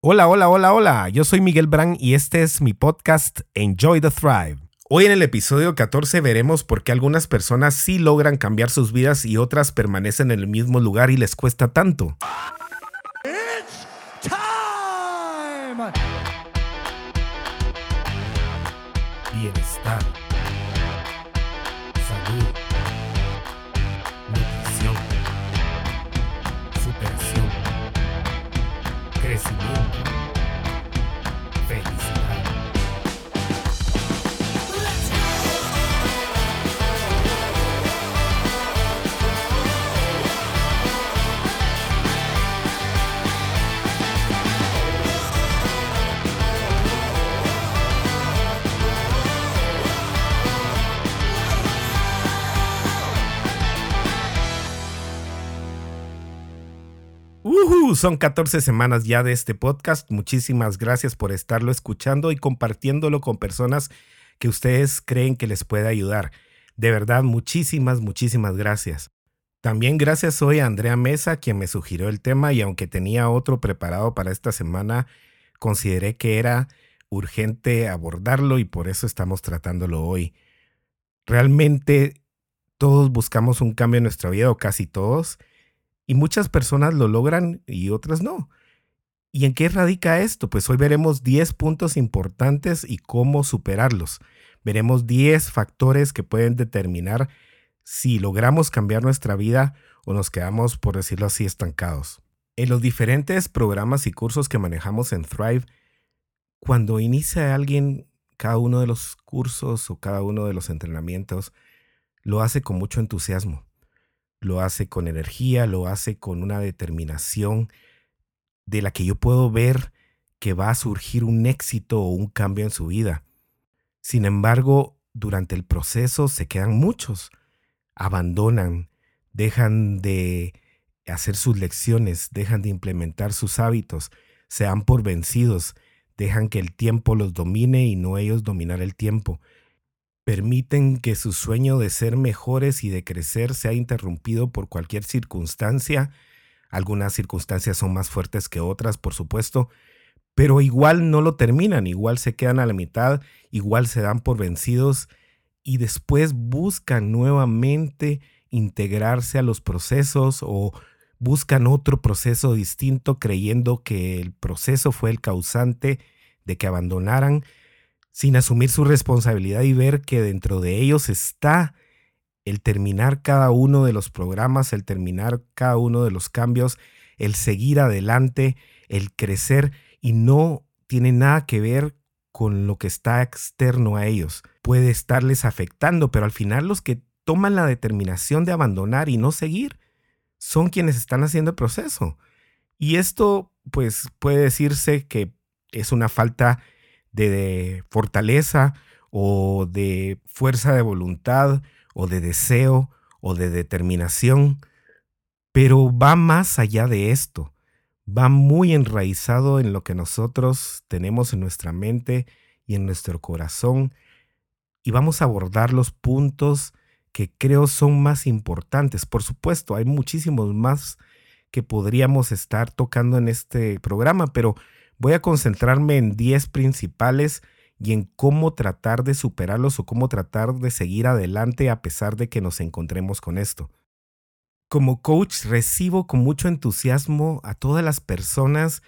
Hola, hola, hola, hola. Yo soy Miguel Brand y este es mi podcast Enjoy the Thrive. Hoy en el episodio 14 veremos por qué algunas personas sí logran cambiar sus vidas y otras permanecen en el mismo lugar y les cuesta tanto. Son 14 semanas ya de este podcast. Muchísimas gracias por estarlo escuchando y compartiéndolo con personas que ustedes creen que les puede ayudar. De verdad, muchísimas, muchísimas gracias. También gracias hoy a Andrea Mesa, quien me sugirió el tema y aunque tenía otro preparado para esta semana, consideré que era urgente abordarlo y por eso estamos tratándolo hoy. Realmente todos buscamos un cambio en nuestra vida o casi todos y muchas personas lo logran y otras no. ¿Y en qué radica esto? Pues hoy veremos 10 puntos importantes y cómo superarlos. Veremos 10 factores que pueden determinar si logramos cambiar nuestra vida o nos quedamos, por decirlo así, estancados. En los diferentes programas y cursos que manejamos en Thrive, cuando inicia alguien cada uno de los cursos o cada uno de los entrenamientos, lo hace con mucho entusiasmo lo hace con energía, lo hace con una determinación de la que yo puedo ver que va a surgir un éxito o un cambio en su vida. Sin embargo, durante el proceso se quedan muchos, abandonan, dejan de hacer sus lecciones, dejan de implementar sus hábitos, se dan por vencidos, dejan que el tiempo los domine y no ellos dominar el tiempo permiten que su sueño de ser mejores y de crecer sea interrumpido por cualquier circunstancia. Algunas circunstancias son más fuertes que otras, por supuesto, pero igual no lo terminan, igual se quedan a la mitad, igual se dan por vencidos y después buscan nuevamente integrarse a los procesos o buscan otro proceso distinto creyendo que el proceso fue el causante de que abandonaran sin asumir su responsabilidad y ver que dentro de ellos está el terminar cada uno de los programas, el terminar cada uno de los cambios, el seguir adelante, el crecer y no tiene nada que ver con lo que está externo a ellos. Puede estarles afectando, pero al final los que toman la determinación de abandonar y no seguir son quienes están haciendo el proceso. Y esto pues puede decirse que es una falta de, fortaleza o de fuerza de voluntad o de deseo o de determinación, pero va más allá de esto, va muy enraizado en lo que nosotros tenemos en nuestra mente y en nuestro corazón y vamos a abordar los puntos que creo son más importantes. Por supuesto, hay muchísimos más que podríamos estar tocando en este programa, pero Voy a concentrarme en 10 principales y en cómo tratar de superarlos o cómo tratar de seguir adelante a pesar de que nos encontremos con esto. Como coach recibo con mucho entusiasmo a todas las personas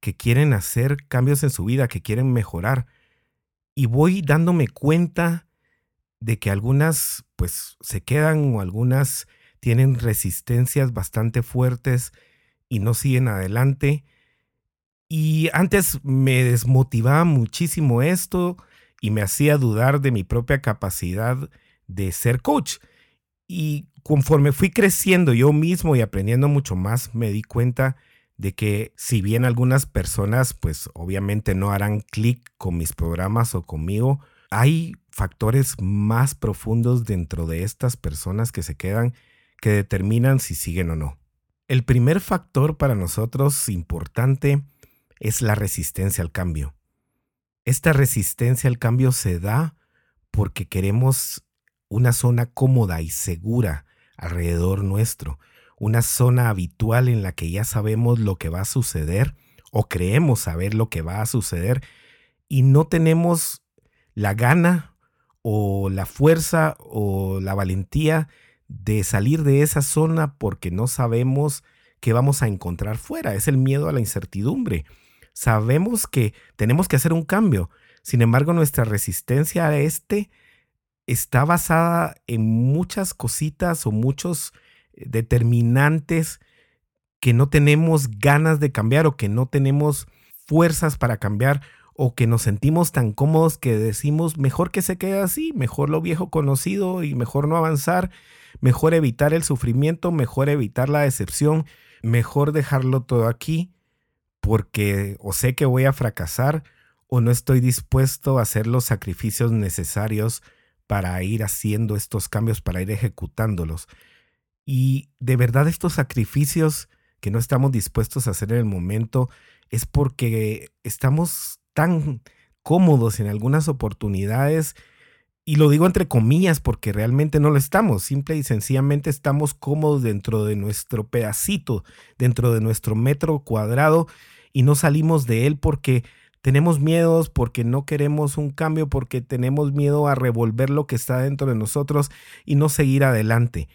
que quieren hacer cambios en su vida, que quieren mejorar. Y voy dándome cuenta de que algunas pues se quedan o algunas tienen resistencias bastante fuertes y no siguen adelante y antes me desmotivaba muchísimo esto y me hacía dudar de mi propia capacidad de ser coach. Y conforme fui creciendo yo mismo y aprendiendo mucho más, me di cuenta de que si bien algunas personas pues obviamente no harán clic con mis programas o conmigo, hay factores más profundos dentro de estas personas que se quedan que determinan si siguen o no. El primer factor para nosotros importante es la resistencia al cambio. Esta resistencia al cambio se da porque queremos una zona cómoda y segura alrededor nuestro, una zona habitual en la que ya sabemos lo que va a suceder o creemos saber lo que va a suceder y no tenemos la gana o la fuerza o la valentía de salir de esa zona porque no sabemos qué vamos a encontrar fuera. Es el miedo a la incertidumbre. Sabemos que tenemos que hacer un cambio. Sin embargo, nuestra resistencia a este está basada en muchas cositas o muchos eh, determinantes que no tenemos ganas de cambiar o que no tenemos fuerzas para cambiar o que nos sentimos tan cómodos que decimos mejor que se quede así, mejor lo viejo conocido y mejor no avanzar, mejor evitar el sufrimiento, mejor evitar la decepción, mejor dejarlo todo aquí porque o sé que voy a fracasar o no estoy dispuesto a hacer los sacrificios necesarios para ir haciendo estos cambios, para ir ejecutándolos. Y de verdad estos sacrificios que no estamos dispuestos a hacer en el momento es porque estamos tan cómodos en algunas oportunidades, y lo digo entre comillas porque realmente no lo estamos, simple y sencillamente estamos cómodos dentro de nuestro pedacito, dentro de nuestro metro cuadrado, y no salimos de él porque tenemos miedos, porque no queremos un cambio, porque tenemos miedo a revolver lo que está dentro de nosotros y no seguir adelante.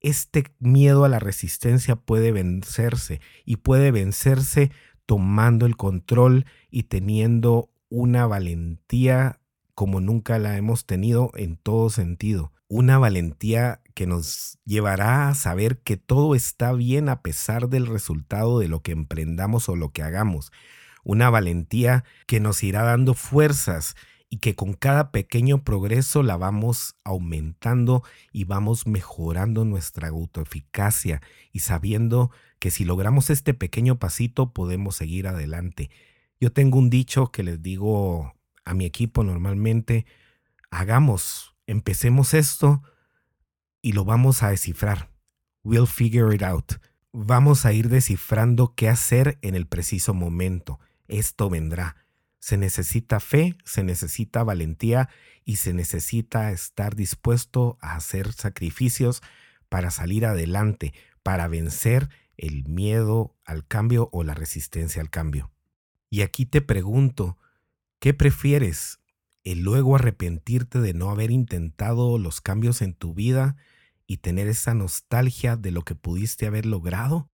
Este miedo a la resistencia puede vencerse y puede vencerse tomando el control y teniendo una valentía como nunca la hemos tenido en todo sentido. Una valentía que nos llevará a saber que todo está bien a pesar del resultado de lo que emprendamos o lo que hagamos. Una valentía que nos irá dando fuerzas y que con cada pequeño progreso la vamos aumentando y vamos mejorando nuestra autoeficacia y sabiendo que si logramos este pequeño pasito podemos seguir adelante. Yo tengo un dicho que les digo a mi equipo normalmente, hagamos, empecemos esto y lo vamos a descifrar. We'll figure it out. Vamos a ir descifrando qué hacer en el preciso momento. Esto vendrá. Se necesita fe, se necesita valentía y se necesita estar dispuesto a hacer sacrificios para salir adelante, para vencer el miedo al cambio o la resistencia al cambio. Y aquí te pregunto, ¿qué prefieres? ¿El luego arrepentirte de no haber intentado los cambios en tu vida y tener esa nostalgia de lo que pudiste haber logrado?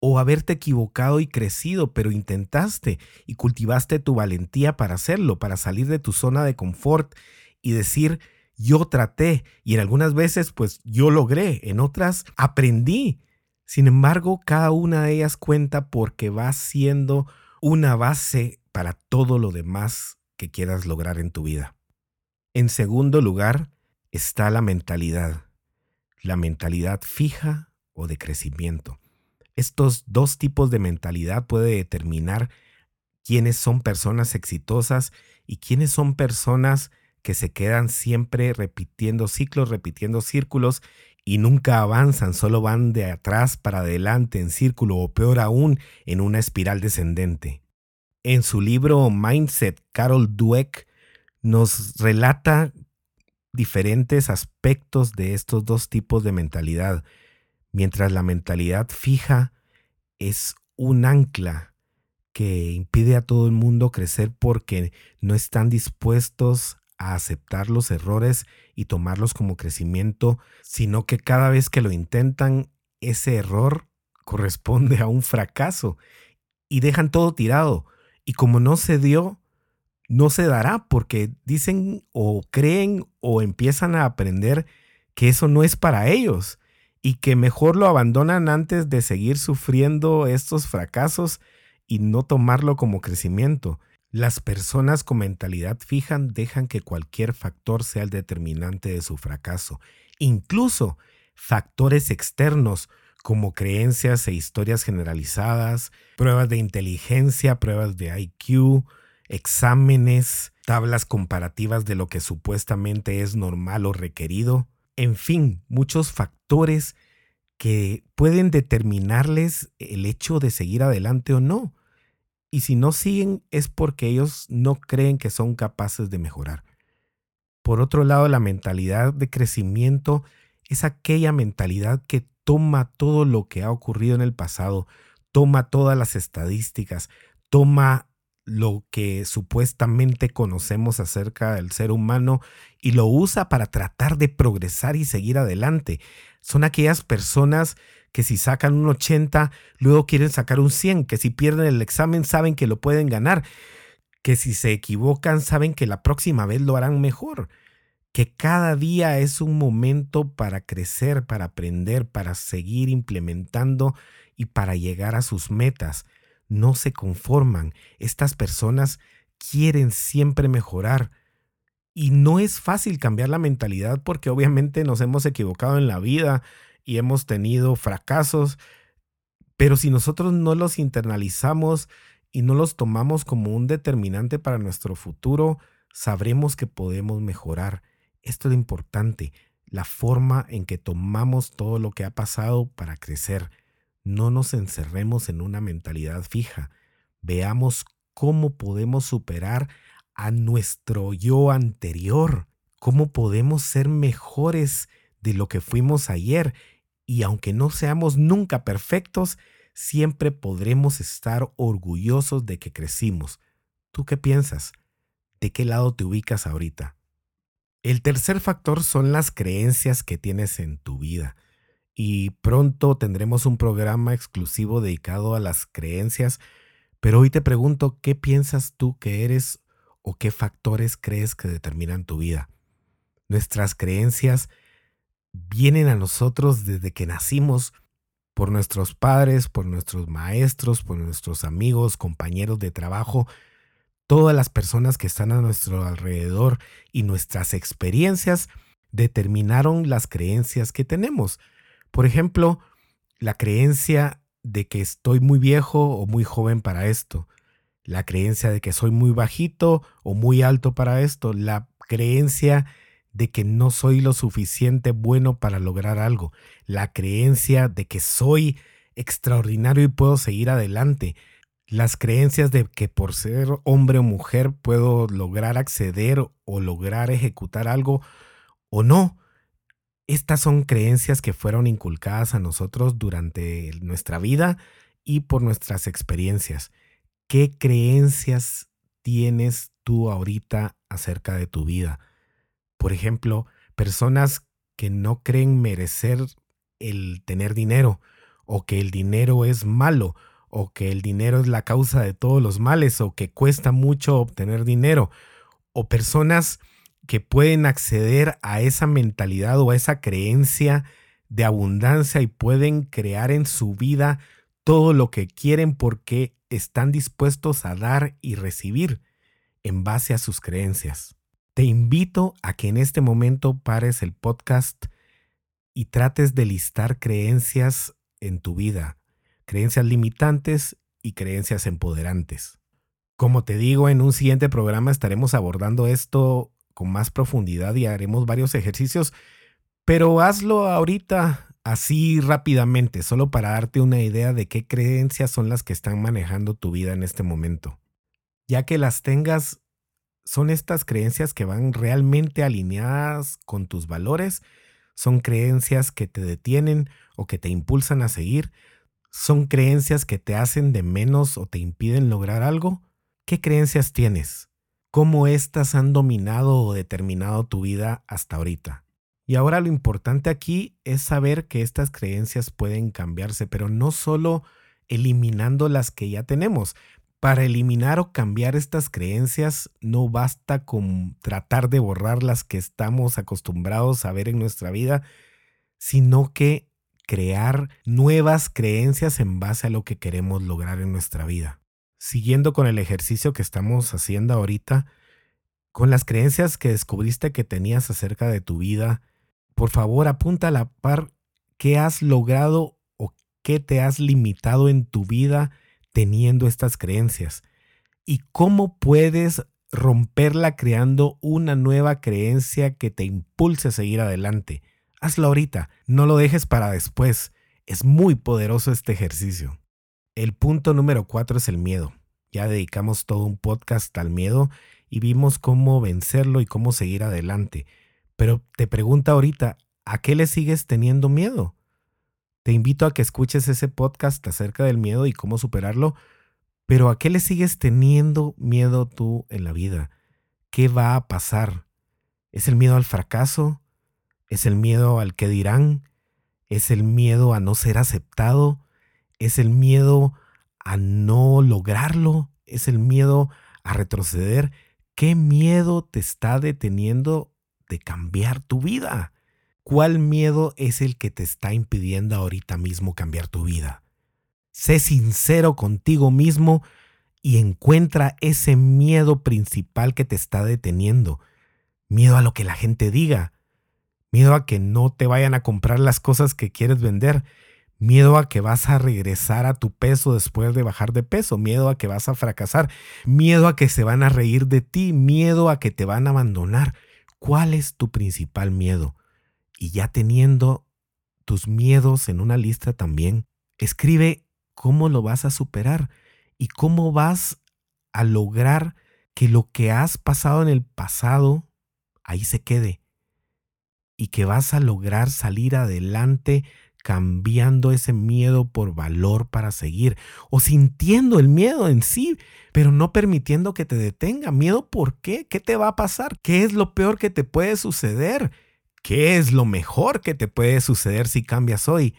¿O haberte equivocado y crecido, pero intentaste y cultivaste tu valentía para hacerlo, para salir de tu zona de confort y decir, yo traté y en algunas veces pues yo logré, en otras aprendí sin embargo, cada una de ellas cuenta porque va siendo una base para todo lo demás quieras lograr en tu vida. En segundo lugar está la mentalidad, la mentalidad fija o de crecimiento. Estos dos tipos de mentalidad puede determinar quiénes son personas exitosas y quiénes son personas que se quedan siempre repitiendo ciclos, repitiendo círculos y nunca avanzan, solo van de atrás para adelante en círculo o peor aún en una espiral descendente. En su libro Mindset, Carol Dweck nos relata diferentes aspectos de estos dos tipos de mentalidad, mientras la mentalidad fija es un ancla que impide a todo el mundo crecer porque no están dispuestos a aceptar los errores y tomarlos como crecimiento, sino que cada vez que lo intentan, ese error corresponde a un fracaso y dejan todo tirado. Y como no se dio, no se dará porque dicen o creen o empiezan a aprender que eso no es para ellos y que mejor lo abandonan antes de seguir sufriendo estos fracasos y no tomarlo como crecimiento. Las personas con mentalidad fija dejan que cualquier factor sea el determinante de su fracaso, incluso factores externos como creencias e historias generalizadas, pruebas de inteligencia, pruebas de IQ, exámenes, tablas comparativas de lo que supuestamente es normal o requerido, en fin, muchos factores que pueden determinarles el hecho de seguir adelante o no. Y si no siguen es porque ellos no creen que son capaces de mejorar. Por otro lado, la mentalidad de crecimiento es aquella mentalidad que toma todo lo que ha ocurrido en el pasado, toma todas las estadísticas, toma lo que supuestamente conocemos acerca del ser humano y lo usa para tratar de progresar y seguir adelante. Son aquellas personas que si sacan un 80, luego quieren sacar un 100, que si pierden el examen saben que lo pueden ganar, que si se equivocan saben que la próxima vez lo harán mejor, que cada día es un momento para crecer, para aprender, para seguir implementando y para llegar a sus metas no se conforman. Estas personas quieren siempre mejorar. Y no es fácil cambiar la mentalidad porque obviamente nos hemos equivocado en la vida y hemos tenido fracasos. Pero si nosotros no los internalizamos y no los tomamos como un determinante para nuestro futuro, sabremos que podemos mejorar. Esto es lo importante, la forma en que tomamos todo lo que ha pasado para crecer. No nos encerremos en una mentalidad fija. Veamos cómo podemos superar a nuestro yo anterior, cómo podemos ser mejores de lo que fuimos ayer y aunque no seamos nunca perfectos, siempre podremos estar orgullosos de que crecimos. ¿Tú qué piensas? ¿De qué lado te ubicas ahorita? El tercer factor son las creencias que tienes en tu vida y pronto tendremos un programa exclusivo dedicado a las creencias, pero hoy te pregunto, ¿qué piensas tú que eres o qué factores crees que determinan tu vida? Nuestras creencias vienen a nosotros desde que nacimos por nuestros padres, por nuestros maestros, por nuestros amigos, compañeros de trabajo, todas las personas que están a nuestro alrededor y nuestras experiencias determinaron las creencias que tenemos. Por ejemplo, la creencia de que estoy muy viejo o muy joven para esto, la creencia de que soy muy bajito o muy alto para esto, la creencia de que no soy lo suficiente bueno para lograr algo, la creencia de que soy extraordinario y puedo seguir adelante, las creencias de que por ser hombre o mujer puedo lograr acceder o lograr ejecutar algo o no, estas son creencias que fueron inculcadas a nosotros durante nuestra vida y por nuestras experiencias. ¿Qué creencias tienes tú ahorita acerca de tu vida? Por ejemplo, personas que no creen merecer el tener dinero o que el dinero es malo o que el dinero es la causa de todos los males o que cuesta mucho obtener dinero o personas que pueden acceder a esa mentalidad o a esa creencia de abundancia y pueden crear en su vida todo lo que quieren porque están dispuestos a dar y recibir en base a sus creencias. Te invito a que en este momento pares el podcast y trates de listar creencias en tu vida, creencias limitantes y creencias empoderantes. Como te digo, en un siguiente programa estaremos abordando esto con más profundidad y haremos varios ejercicios, pero hazlo ahorita así rápidamente, solo para darte una idea de qué creencias son las que están manejando tu vida en este momento. Ya que las tengas, son estas creencias que van realmente alineadas con tus valores, son creencias que te detienen o que te impulsan a seguir, son creencias que te hacen de menos o te impiden lograr algo. ¿Qué creencias tienes? cómo éstas han dominado o determinado tu vida hasta ahorita. Y ahora lo importante aquí es saber que estas creencias pueden cambiarse, pero no solo eliminando las que ya tenemos. Para eliminar o cambiar estas creencias no basta con tratar de borrar las que estamos acostumbrados a ver en nuestra vida, sino que crear nuevas creencias en base a lo que queremos lograr en nuestra vida siguiendo con el ejercicio que estamos haciendo ahorita, con las creencias que descubriste que tenías acerca de tu vida, por favor apunta a la par qué has logrado o qué te has limitado en tu vida teniendo estas creencias y cómo puedes romperla creando una nueva creencia que te impulse a seguir adelante. Hazlo ahorita, no lo dejes para después. Es muy poderoso este ejercicio. El punto número cuatro es el miedo. Ya dedicamos todo un podcast al miedo y vimos cómo vencerlo y cómo seguir adelante. Pero te pregunta ahorita, ¿a qué le sigues teniendo miedo? Te invito a que escuches ese podcast acerca del miedo y cómo superarlo, pero ¿a qué le sigues teniendo miedo tú en la vida? ¿Qué va a pasar? ¿Es el miedo al fracaso? ¿Es el miedo al que dirán? ¿Es el miedo a no ser aceptado? ¿Es el miedo a no lograrlo? ¿Es el miedo a retroceder? ¿Qué miedo te está deteniendo de cambiar tu vida? ¿Cuál miedo es el que te está impidiendo ahorita mismo cambiar tu vida? Sé sincero contigo mismo y encuentra ese miedo principal que te está deteniendo. Miedo a lo que la gente diga. Miedo a que no te vayan a comprar las cosas que quieres vender. Miedo a que vas a regresar a tu peso después de bajar de peso. Miedo a que vas a fracasar. Miedo a que se van a reír de ti. Miedo a que te van a abandonar. ¿Cuál es tu principal miedo? Y ya teniendo tus miedos en una lista también, escribe cómo lo vas a superar y cómo vas a lograr que lo que has pasado en el pasado ahí se quede y que vas a lograr salir adelante cambiando ese miedo por valor para seguir o sintiendo el miedo en sí, pero no permitiendo que te detenga. ¿Miedo por qué? ¿Qué te va a pasar? ¿Qué es lo peor que te puede suceder? ¿Qué es lo mejor que te puede suceder si cambias hoy?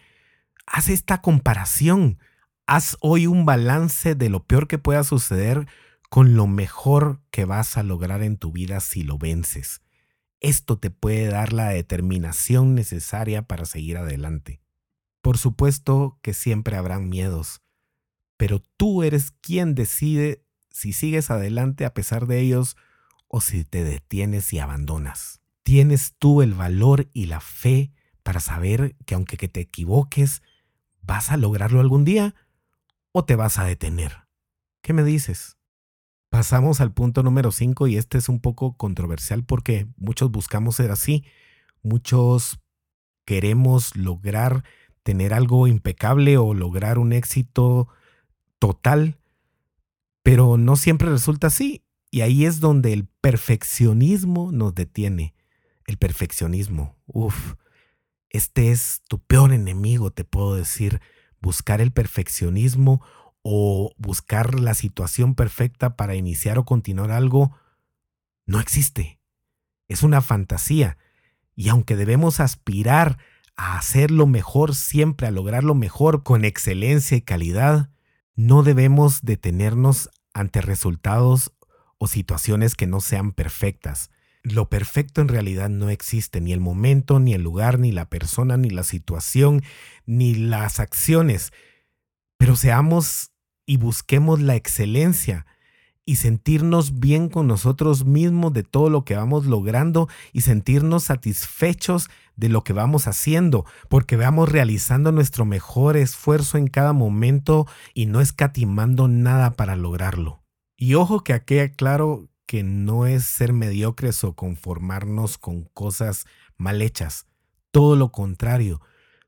Haz esta comparación. Haz hoy un balance de lo peor que pueda suceder con lo mejor que vas a lograr en tu vida si lo vences. Esto te puede dar la determinación necesaria para seguir adelante. Por supuesto que siempre habrán miedos, pero tú eres quien decide si sigues adelante a pesar de ellos o si te detienes y abandonas. ¿Tienes tú el valor y la fe para saber que aunque que te equivoques, vas a lograrlo algún día o te vas a detener? ¿Qué me dices? Pasamos al punto número 5 y este es un poco controversial porque muchos buscamos ser así, muchos queremos lograr tener algo impecable o lograr un éxito total, pero no siempre resulta así. Y ahí es donde el perfeccionismo nos detiene el perfeccionismo. Uf, este es tu peor enemigo, te puedo decir. Buscar el perfeccionismo o buscar la situación perfecta para iniciar o continuar algo no existe. Es una fantasía. Y aunque debemos aspirar a hacerlo mejor siempre, a lograrlo mejor con excelencia y calidad, no debemos detenernos ante resultados o situaciones que no sean perfectas. Lo perfecto en realidad no existe, ni el momento, ni el lugar, ni la persona, ni la situación, ni las acciones. Pero seamos y busquemos la excelencia y sentirnos bien con nosotros mismos de todo lo que vamos logrando y sentirnos satisfechos de lo que vamos haciendo, porque vamos realizando nuestro mejor esfuerzo en cada momento y no escatimando nada para lograrlo. Y ojo que aquí claro que no es ser mediocres o conformarnos con cosas mal hechas. Todo lo contrario.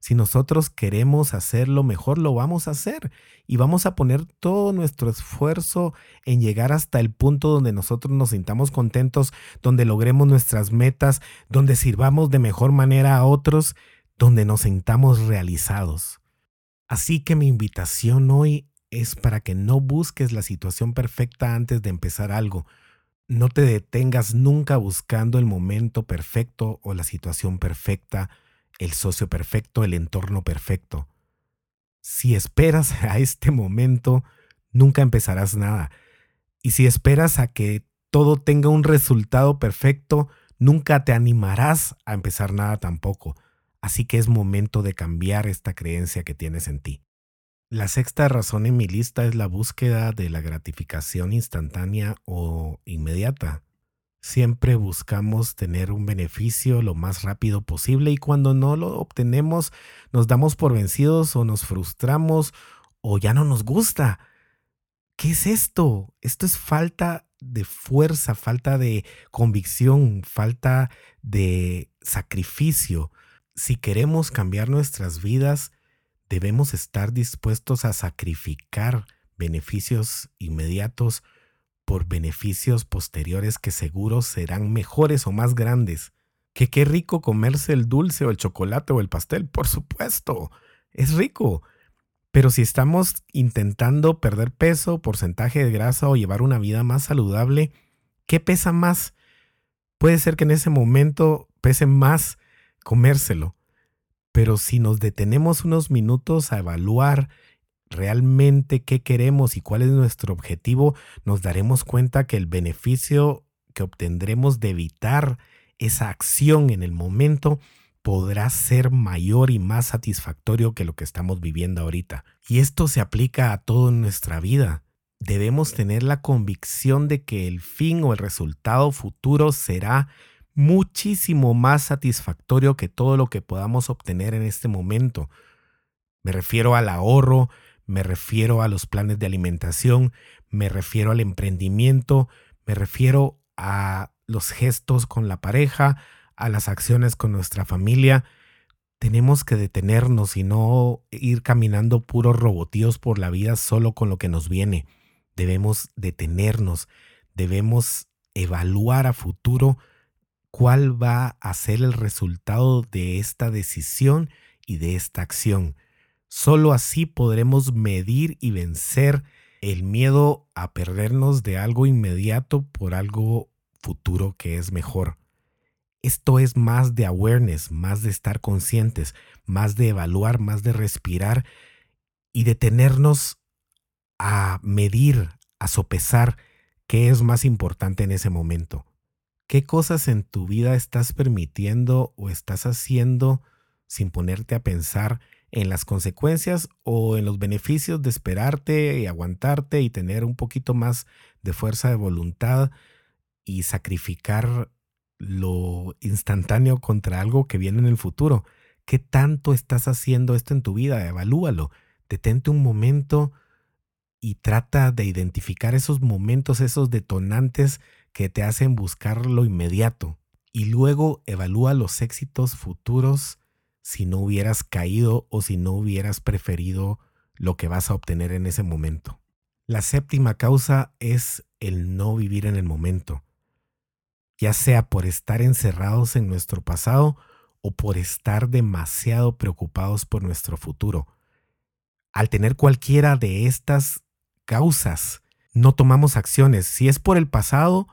Si nosotros queremos hacerlo mejor, lo vamos a hacer. Y vamos a poner todo nuestro esfuerzo en llegar hasta el punto donde nosotros nos sintamos contentos, donde logremos nuestras metas, donde sirvamos de mejor manera a otros, donde nos sintamos realizados. Así que mi invitación hoy es para que no busques la situación perfecta antes de empezar algo, no te detengas nunca buscando el momento perfecto o la situación perfecta, el socio perfecto, el entorno perfecto. Si esperas a este momento, nunca empezarás nada. Y si esperas a que todo tenga un resultado perfecto, nunca te animarás a empezar nada tampoco. Así que es momento de cambiar esta creencia que tienes en ti. La sexta razón en mi lista es la búsqueda de la gratificación instantánea o inmediata. Siempre buscamos tener un beneficio lo más rápido posible y cuando no lo obtenemos nos damos por vencidos o nos frustramos o ya no nos gusta. ¿Qué es esto? Esto es falta de fuerza, falta de convicción, falta de sacrificio. Si queremos cambiar nuestras vidas, debemos estar dispuestos a sacrificar beneficios inmediatos por beneficios posteriores que seguro serán mejores o más grandes. Que qué rico comerse el dulce o el chocolate o el pastel, por supuesto. es rico. Pero si estamos intentando perder peso, porcentaje de grasa o llevar una vida más saludable, ¿qué pesa más? Puede ser que en ese momento pese más comérselo. Pero si nos detenemos unos minutos a evaluar realmente qué queremos y cuál es nuestro objetivo, nos daremos cuenta que el beneficio que obtendremos de evitar esa acción en el momento podrá ser mayor y más satisfactorio que lo que estamos viviendo ahorita. Y esto se aplica a todo en nuestra vida. Debemos tener la convicción de que el fin o el resultado futuro será muchísimo más satisfactorio que todo lo que podamos obtener en este momento. Me refiero al ahorro, me refiero a los planes de alimentación, me refiero al emprendimiento, me refiero a los gestos con la pareja, a las acciones con nuestra familia, tenemos que detenernos y no ir caminando puros robotíos por la vida solo con lo que nos viene. Debemos detenernos, debemos evaluar a futuro cuál va a ser el resultado de esta decisión y de esta acción. Solo así podremos medir y vencer el miedo a perdernos de algo inmediato por algo futuro que es mejor. Esto es más de awareness, más de estar conscientes, más de evaluar, más de respirar y detenernos a medir, a sopesar qué es más importante en ese momento. ¿Qué cosas en tu vida estás permitiendo o estás haciendo sin ponerte a pensar en las consecuencias o en los beneficios de esperarte y aguantarte y tener un poquito más de fuerza de voluntad y sacrificar lo instantáneo contra algo que viene en el futuro. ¿Qué tanto estás haciendo esto en tu vida? Evalúalo. Detente un momento y trata de identificar esos momentos, esos detonantes que te hacen buscar lo inmediato. Y luego evalúa los éxitos futuros si no hubieras caído o si no hubieras preferido lo que vas a obtener en ese momento. La séptima causa es el no vivir en el momento ya sea por estar encerrados en nuestro pasado o por estar demasiado preocupados por nuestro futuro. Al tener cualquiera de estas causas, no tomamos acciones. Si es por el pasado,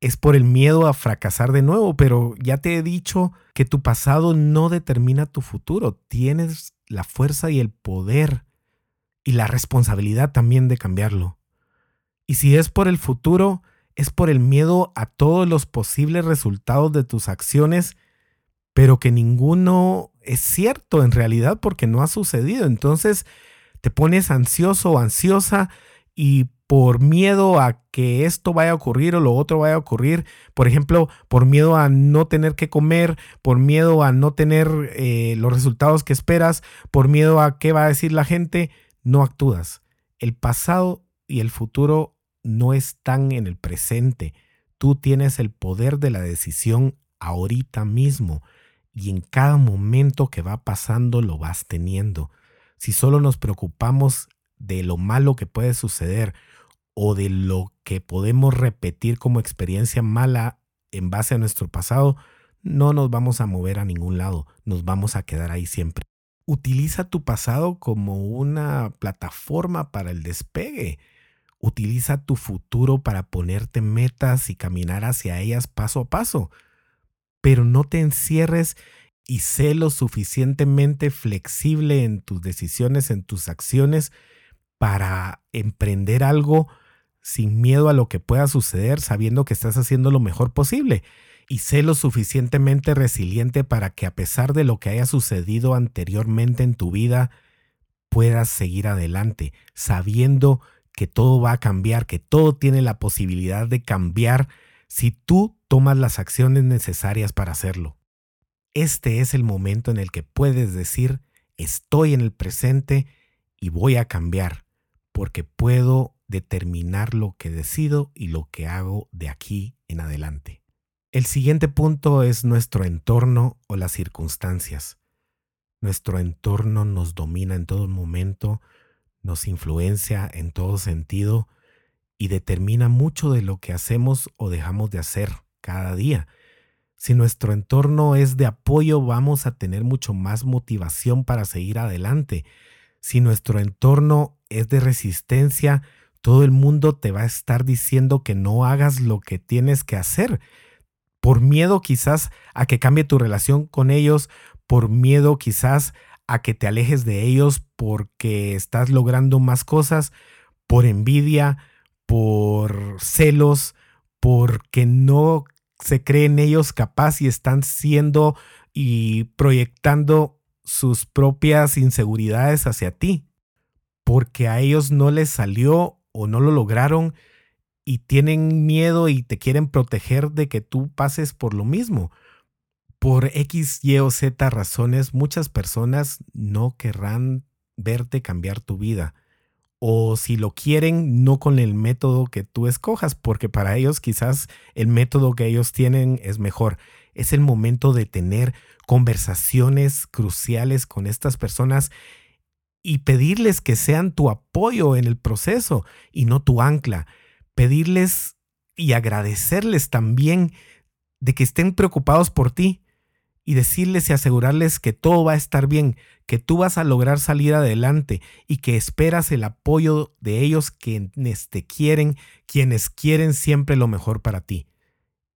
es por el miedo a fracasar de nuevo, pero ya te he dicho que tu pasado no determina tu futuro. Tienes la fuerza y el poder y la responsabilidad también de cambiarlo. Y si es por el futuro, es por el miedo a todos los posibles resultados de tus acciones, pero que ninguno es cierto en realidad porque no ha sucedido. Entonces te pones ansioso o ansiosa y por miedo a que esto vaya a ocurrir o lo otro vaya a ocurrir, por ejemplo, por miedo a no tener que comer, por miedo a no tener eh, los resultados que esperas, por miedo a qué va a decir la gente, no actúas. El pasado y el futuro no están en el presente. Tú tienes el poder de la decisión ahorita mismo y en cada momento que va pasando lo vas teniendo. Si solo nos preocupamos de lo malo que puede suceder o de lo que podemos repetir como experiencia mala en base a nuestro pasado, no nos vamos a mover a ningún lado, nos vamos a quedar ahí siempre. Utiliza tu pasado como una plataforma para el despegue. Utiliza tu futuro para ponerte metas y caminar hacia ellas paso a paso. Pero no te encierres y sé lo suficientemente flexible en tus decisiones, en tus acciones, para emprender algo sin miedo a lo que pueda suceder, sabiendo que estás haciendo lo mejor posible. Y sé lo suficientemente resiliente para que a pesar de lo que haya sucedido anteriormente en tu vida, puedas seguir adelante, sabiendo que todo va a cambiar, que todo tiene la posibilidad de cambiar si tú tomas las acciones necesarias para hacerlo. Este es el momento en el que puedes decir, estoy en el presente y voy a cambiar, porque puedo determinar lo que decido y lo que hago de aquí en adelante. El siguiente punto es nuestro entorno o las circunstancias. Nuestro entorno nos domina en todo momento, nos influencia en todo sentido y determina mucho de lo que hacemos o dejamos de hacer cada día. Si nuestro entorno es de apoyo, vamos a tener mucho más motivación para seguir adelante. Si nuestro entorno es de resistencia, todo el mundo te va a estar diciendo que no hagas lo que tienes que hacer. Por miedo quizás a que cambie tu relación con ellos, por miedo quizás a que te alejes de ellos porque estás logrando más cosas, por envidia, por celos, porque no se creen ellos capaz y están siendo y proyectando sus propias inseguridades hacia ti, porque a ellos no les salió o no lo lograron y tienen miedo y te quieren proteger de que tú pases por lo mismo. Por X, Y o Z razones, muchas personas no querrán verte cambiar tu vida. O si lo quieren, no con el método que tú escojas, porque para ellos quizás el método que ellos tienen es mejor. Es el momento de tener conversaciones cruciales con estas personas y pedirles que sean tu apoyo en el proceso y no tu ancla. Pedirles y agradecerles también de que estén preocupados por ti y decirles y asegurarles que todo va a estar bien, que tú vas a lograr salir adelante y que esperas el apoyo de ellos quienes te quieren, quienes quieren siempre lo mejor para ti.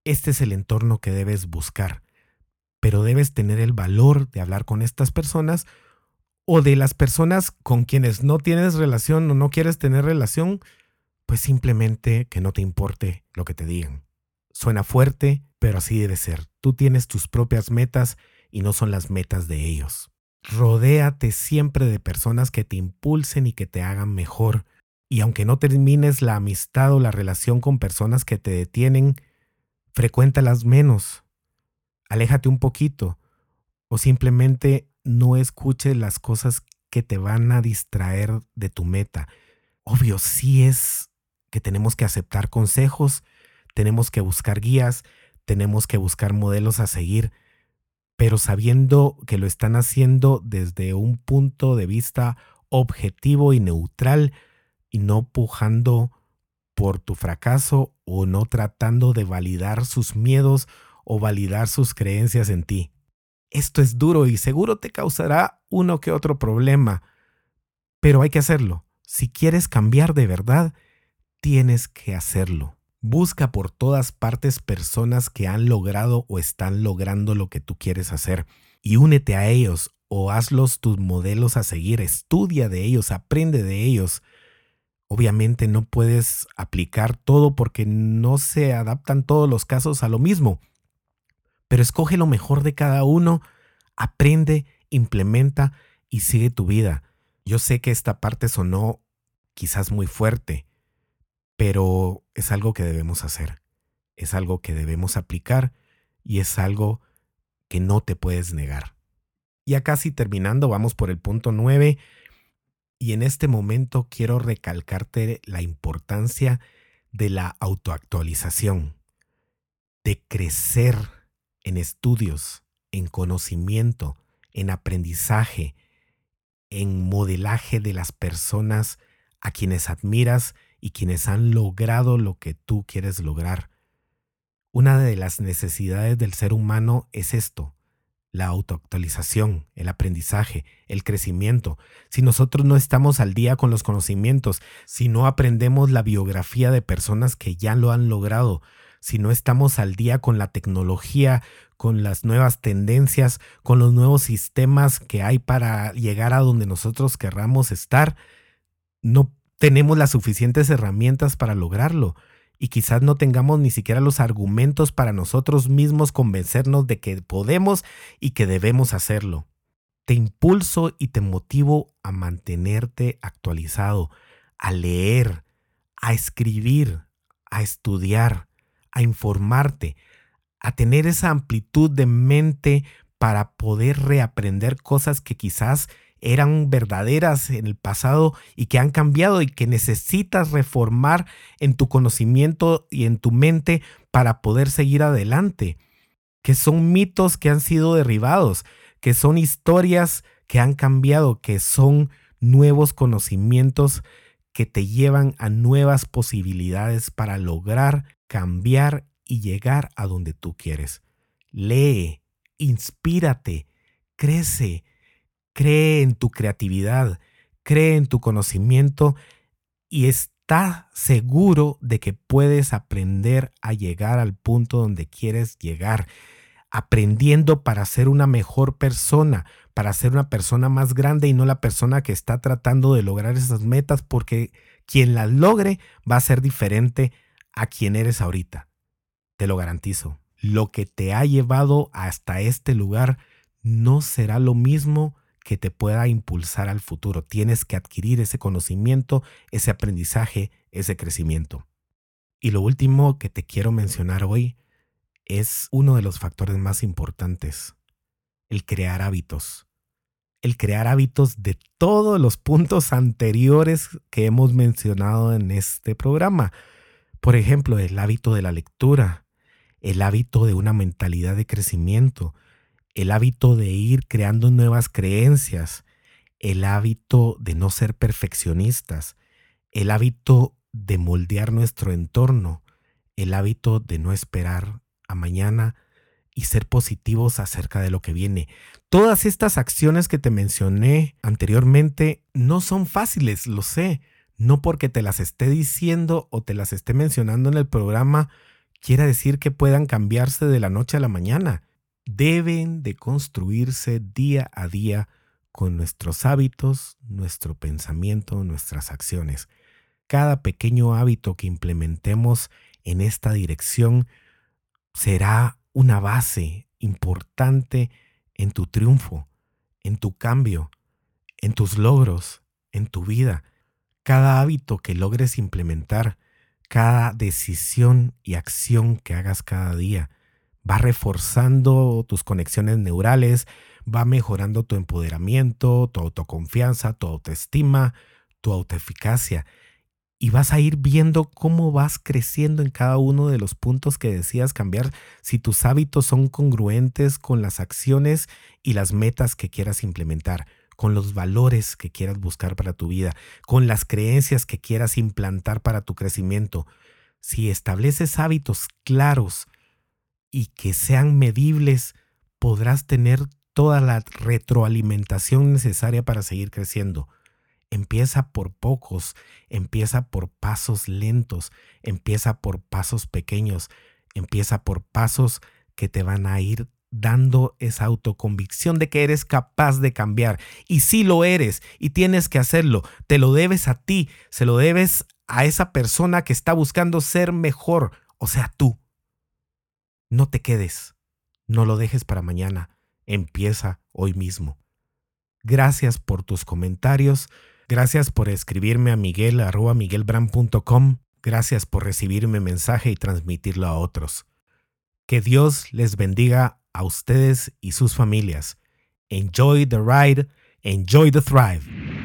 Este es el entorno que debes buscar, pero debes tener el valor de hablar con estas personas o de las personas con quienes no tienes relación o no quieres tener relación, pues simplemente que no te importe lo que te digan. Suena fuerte, pero así debe ser. Tú tienes tus propias metas y no son las metas de ellos. Rodéate siempre de personas que te impulsen y que te hagan mejor. Y aunque no termines la amistad o la relación con personas que te detienen, frecuéntalas menos. Aléjate un poquito o simplemente no escuche las cosas que te van a distraer de tu meta. Obvio, sí es que tenemos que aceptar consejos, tenemos que buscar guías, tenemos que buscar modelos a seguir, pero sabiendo que lo están haciendo desde un punto de vista objetivo y neutral y no pujando por tu fracaso o no tratando de validar sus miedos o validar sus creencias en ti. Esto es duro y seguro te causará uno que otro problema, pero hay que hacerlo. Si quieres cambiar de verdad, tienes que hacerlo. Busca por todas partes personas que han logrado o están logrando lo que tú quieres hacer y únete a ellos o hazlos tus modelos a seguir, estudia de ellos, aprende de ellos. Obviamente no puedes aplicar todo porque no se adaptan todos los casos a lo mismo pero escoge lo mejor de cada uno, aprende, implementa y sigue tu vida. Yo sé que esta parte sonó quizás muy fuerte, pero es algo que debemos hacer, es algo que debemos aplicar y es algo que no te puedes negar. Ya casi terminando, vamos por el punto 9 y en este momento quiero recalcarte la importancia de la autoactualización, de crecer en estudios, en conocimiento, en aprendizaje, en modelaje de las personas a quienes admiras y quienes han logrado lo que tú quieres lograr. Una de las necesidades del ser humano es esto, la autoactualización, el aprendizaje, el crecimiento. Si nosotros no estamos al día con los conocimientos, si no aprendemos la biografía de personas que ya lo han logrado, si no estamos al día con la tecnología, con las nuevas tendencias, con los nuevos sistemas que hay para llegar a donde nosotros querramos estar, no tenemos las suficientes herramientas para lograrlo y quizás no tengamos ni siquiera los argumentos para nosotros mismos convencernos de que podemos y que debemos hacerlo. Te impulso y te motivo a mantenerte actualizado, a leer, a escribir, a estudiar, a informarte, a tener esa amplitud de mente para poder reaprender cosas que quizás eran verdaderas en el pasado y que han cambiado y que necesitas reformar en tu conocimiento y en tu mente para poder seguir adelante, que son mitos que han sido derribados, que son historias que han cambiado, que son nuevos conocimientos que te llevan a nuevas posibilidades para lograr cambiar y llegar a donde tú quieres. lee, inspírate, crece, cree en tu creatividad, cree en tu conocimiento y está seguro de que puedes aprender a llegar al punto donde quieres llegar, aprendiendo para ser una mejor persona, para ser una persona más grande y no la persona que está tratando de lograr esas metas, porque quien las logre va a ser diferente a quien eres ahorita. Te lo garantizo. Lo que te ha llevado hasta este lugar no será lo mismo que te pueda impulsar al futuro. Tienes que adquirir ese conocimiento, ese aprendizaje, ese crecimiento. Y lo último que te quiero mencionar hoy es uno de los factores más importantes, el crear hábitos. El crear hábitos de todos los puntos anteriores que hemos mencionado en este programa. Por ejemplo, el hábito de la lectura, el hábito de una mentalidad de crecimiento, el hábito de ir creando nuevas creencias, el hábito de no ser perfeccionistas, el hábito de moldear nuestro entorno, el hábito de no esperar a mañana y ser positivos acerca de lo que viene. Todas estas acciones que te mencioné anteriormente no son fáciles, lo sé. No porque te las esté diciendo o te las esté mencionando en el programa, quiera decir que puedan cambiarse de la noche a la mañana deben de construirse día a día con nuestros hábitos, nuestro pensamiento, nuestras acciones. Cada pequeño hábito que implementemos en esta dirección será una base importante en tu triunfo, en tu cambio, en tus logros, en tu vida. Cada hábito que logres implementar, cada decisión y acción que hagas cada día, va reforzando tus conexiones neurales, va mejorando tu empoderamiento, tu autoconfianza, tu autoestima, tu autoeficacia. Y vas a ir viendo cómo vas creciendo en cada uno de los puntos que decías cambiar si tus hábitos son congruentes con las acciones y las metas que quieras implementar, con los valores que quieras buscar para tu vida, con las creencias que quieras implantar para tu crecimiento. Si estableces hábitos claros, y que sean medibles, podrás tener toda la retroalimentación necesaria para seguir creciendo. Empieza por pocos, empieza por pasos lentos, empieza por pasos pequeños, empieza por pasos que te van a ir dando esa autoconvicción de que eres capaz de cambiar. Y si lo eres y tienes que hacerlo, te lo debes a ti, se lo debes a esa persona que está buscando ser mejor, o sea, tú. No te quedes, no lo dejes para mañana, empieza hoy mismo. Gracias por tus comentarios, gracias por escribirme a miguel gracias por recibir mi mensaje y transmitirlo a otros. Que Dios les bendiga a ustedes y sus familias. Enjoy the ride, enjoy the thrive.